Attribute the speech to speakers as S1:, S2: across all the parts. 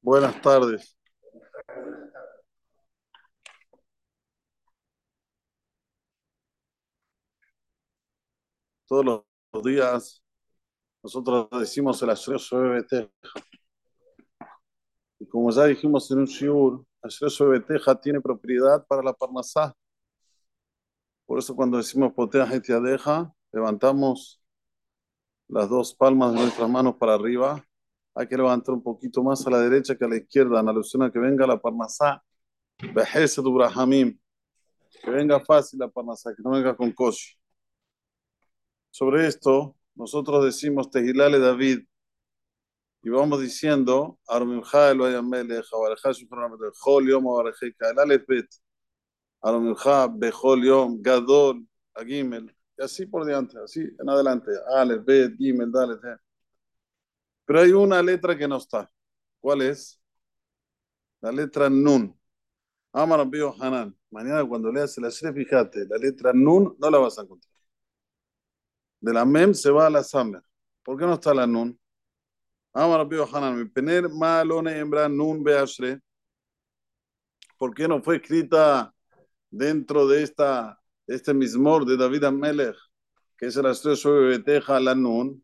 S1: Buenas tardes. Todos los días nosotros decimos el Asher Beteja. Y como ya dijimos en un shiur, Asher Beteja tiene propiedad para la parnasá. Por eso cuando decimos Potea deja levantamos las dos palmas de nuestras manos para arriba. Hay que levantar un poquito más a la derecha que a la izquierda, en alusión a que venga la parnasá. Que venga fácil la parnasá, que no venga con koshi. Sobre esto, nosotros decimos Tehilale David y vamos diciendo Bejol Yom, Gadol, Agimel, y así por delante, así en adelante, Aleph, Bet, Gimel, Dalet. Pero hay una letra que no está. ¿Cuál es? La letra Nun. Amar Bio Hanan. Mañana cuando leas la serie, fíjate, la letra Nun no la vas a encontrar. De la Mem se va a la Samer. ¿Por qué no está la Nun? Amar Bio Hanan. Mi pener malone hembra Nun beashre. ¿Por qué no fue escrita dentro de esta, este mismor de David Amelech, que es el astro Beteja la Nun,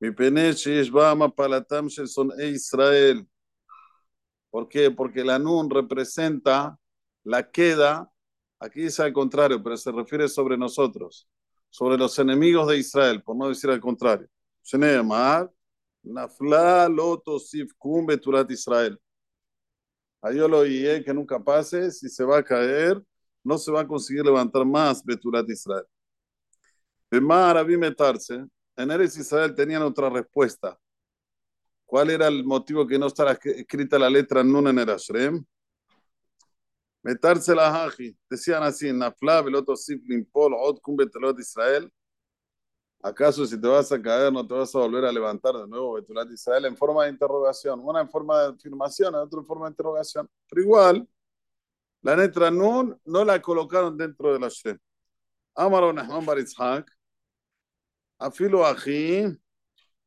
S1: mi pene es Bama Palatam son e Israel. ¿Por qué? Porque la Nun representa la queda, aquí dice al contrario, pero se refiere sobre nosotros, sobre los enemigos de Israel, por no decir al contrario. Nafla Loto Sif Beturat Israel. Ahí yo lo oí que nunca pase, si se va a caer, no se va a conseguir levantar más Beturat Israel. Bemar metarse, en Eres Israel tenían otra respuesta. ¿Cuál era el motivo que no estaba escrita la letra Nun en el Ashrem? Metarse la Haji. Decían así, Nafla, Veloto Siflin, Pol, Od, Betelot Israel. ¿Acaso si te vas a caer no te vas a volver a levantar de nuevo Betulat Israel en forma de interrogación? Una en forma de afirmación, otra en forma de interrogación. Pero igual, la letra Nun no la colocaron dentro de la Shem. Amaro Nahman Baritzhak, Afilo Aji,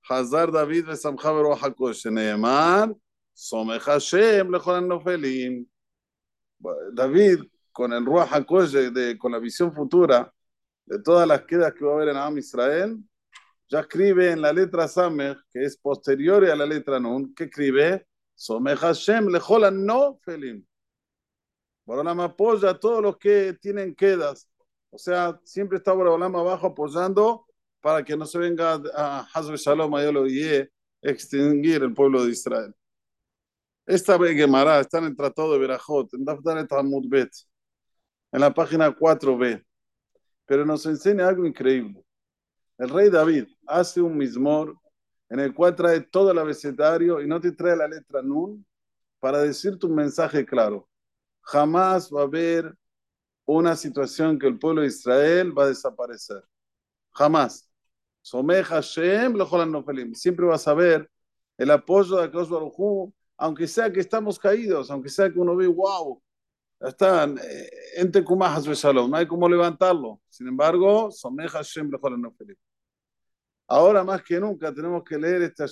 S1: Hazar David Besamcha Beroach HaKosh, Neemar, Somech Hashem Lechonan Nofelim. David, con el Ruach HaKosh, con la visión futura, de todas las quedas que va a haber en Am Israel, ya escribe en la letra Samer, que es posterior a la letra Nun, que escribe Somech Hashem lejolan no felim. Borolam apoya a todos los que tienen quedas. O sea, siempre está Borolam abajo apoyando para que no se venga a Hazbe Shalom, Yolo extinguir el pueblo de Israel. Esta Gemara está en el Tratado de Berajot, en Bet, en la página 4b pero nos enseña algo increíble. El rey David hace un mismor en el cual trae todo el abecedario y no te trae la letra Nun para decirte un mensaje claro. Jamás va a haber una situación que el pueblo de Israel va a desaparecer. Jamás. Hashem Siempre vas a ver el apoyo de Akash Baruj aunque sea que estamos caídos, aunque sea que uno ve, wow, están eh, en Shalom, no hay cómo levantarlo. Sin embargo, Someja Hashem no feliz. Ahora más que nunca tenemos que leer esta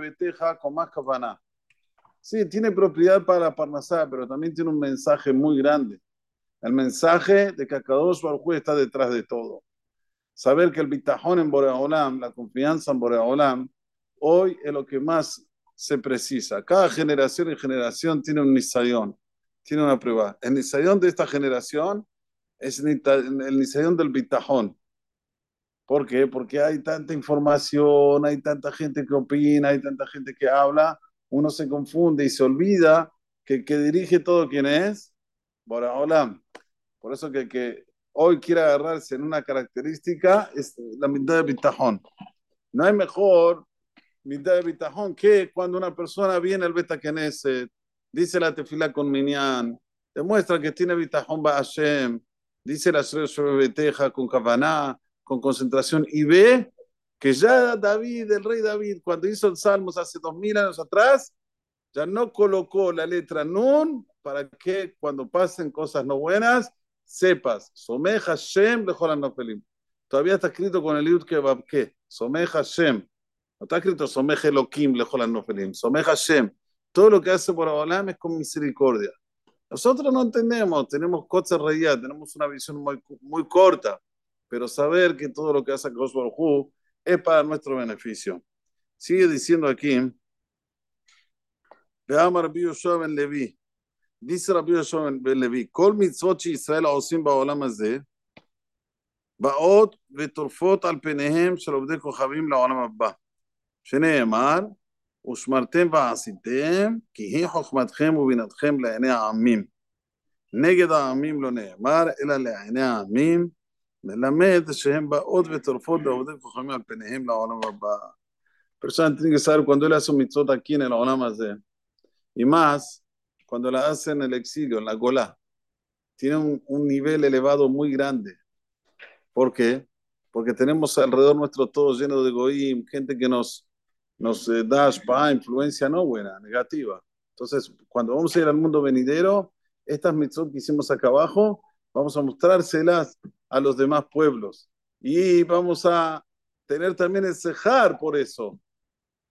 S1: Beteja con más kavaná. Sí, tiene propiedad para la Parnasá, pero también tiene un mensaje muy grande. El mensaje de que Akadosh Baruj está detrás de todo. Saber que el bitajón en Boreolam, la confianza en Boreolam, hoy es lo que más se precisa. Cada generación y generación tiene un nisayón tiene una prueba. El Nisayón de esta generación es el Nisayón del Bitajón. ¿Por qué? Porque hay tanta información, hay tanta gente que opina, hay tanta gente que habla, uno se confunde y se olvida que que dirige todo quién es, hola. Por eso que, que hoy quiere agarrarse en una característica es la mitad de bitajón. No hay mejor mitad de bitajón que cuando una persona viene al Beta Knesset, dice la tefila con Minyan, demuestra que tiene bitajón Hashem, dice la Beteja con Kavaná, con concentración, y ve que ya David, el rey David, cuando hizo el Salmos hace dos mil años atrás, ya no colocó la letra Nun para que cuando pasen cosas no buenas, sepas, Someja Hashem de no Todavía está escrito con el Yud que Somej Hashem. No está escrito Somej Elohim, lejos Nofelim. Somej Hashem. Todo lo que hace por Olam es con misericordia. Nosotros no entendemos, tenemos cosas reídas, tenemos una visión muy, muy corta, pero saber que todo lo que hace Kosh Baruj es para nuestro beneficio. Sigue diciendo aquí, veamos Rabbi Yoshua Levi. Dice Rabbi Yoshua ben Levi, Kol mitzvot שישראל עושים בעולם הזה, באות וטורפות על פניהם של עובדי כוכבים לעולם הבא. שנאמר, ושמרתם ועשיתם, כי היא חוכמתכם ובינתכם לעיני העמים. נגד העמים לא נאמר, אלא לעיני העמים, מלמד שהם באות וטורפות לעובדי כוכבים על פניהם לעולם הבא. persona tiene que saber cuando él hace un mitzvot aquí en el Olam Azeh, y más cuando la hace en el exilio, en la Golá, tiene un, un, nivel elevado muy grande. ¿Por qué? Porque tenemos alrededor nuestro todo lleno de goyim, gente que nos, nos eh, da shpa, influencia no buena, negativa. Entonces, cuando vamos a ir al mundo venidero, estas mitzvot que hicimos acá abajo, vamos a mostrárselas a los demás pueblos. Y vamos a tener también el cejar por eso.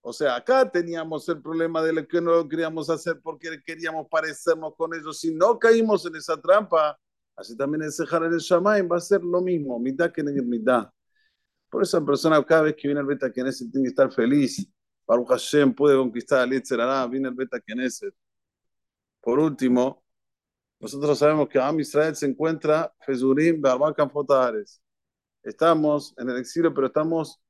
S1: O sea, acá teníamos el problema de lo que no lo queríamos hacer porque queríamos parecernos con ellos. Si no caímos en esa trampa, así también el cejar en el Shamaim va a ser lo mismo, mitad que en mitad. Por eso la persona cada vez que viene el Beta Knesset tiene que estar feliz. Baruch Hashem puede conquistar al Yitzhara, viene el Beta Knesset. Por último, nosotros sabemos que Am Israel se encuentra Fezurim Barbakan Fotares. Estamos en el exilio, pero estamos,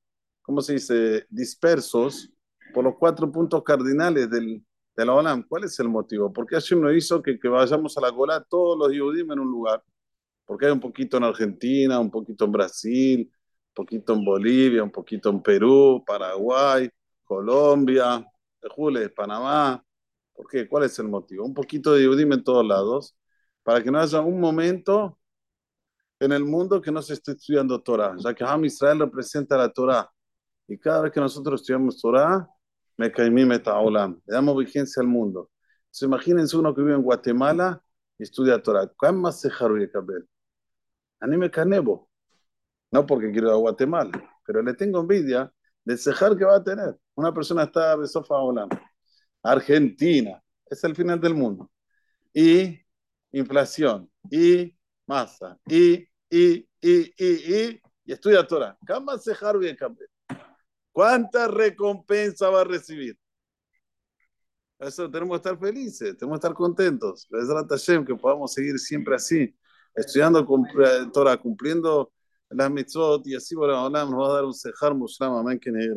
S1: ¿cómo se dice?, dispersos por los cuatro puntos cardinales del, de la Olam. ¿Cuál es el motivo? ¿Por qué Hashem no hizo que, que vayamos a la Golá todos los Yehudim en un lugar? Porque hay un poquito en Argentina, un poquito en Brasil, un poquito en Bolivia, un poquito en Perú, Paraguay, Colombia, Jules, Panamá. ¿Por qué? ¿Cuál es el motivo? Un poquito de Yehudim en todos lados, para que no haya un momento en el mundo que no se esté estudiando Torah, ya que Ham Israel representa la Torah. Y cada vez que nosotros estudiamos Torah, me caimí metaolam, le damos vigencia al mundo. Entonces, imagínense uno que vive en Guatemala y estudia Torah. ¿Cuál más se cabel? A mí me canebo. No porque quiero ir a Guatemala, pero le tengo envidia del cejar que va a tener. Una persona está de sofá Olam. Argentina, es el final del mundo. Y inflación, y masa, y, y, y, y, y, y estudia Torah. ¿Cuánta recompensa va a recibir? Eso tenemos que estar felices, tenemos que estar contentos. Que podamos seguir siempre así, estudiando Torah, cumpliendo las mitzvot, y así por Olam nos va a dar un sejar muslam, amén, que negue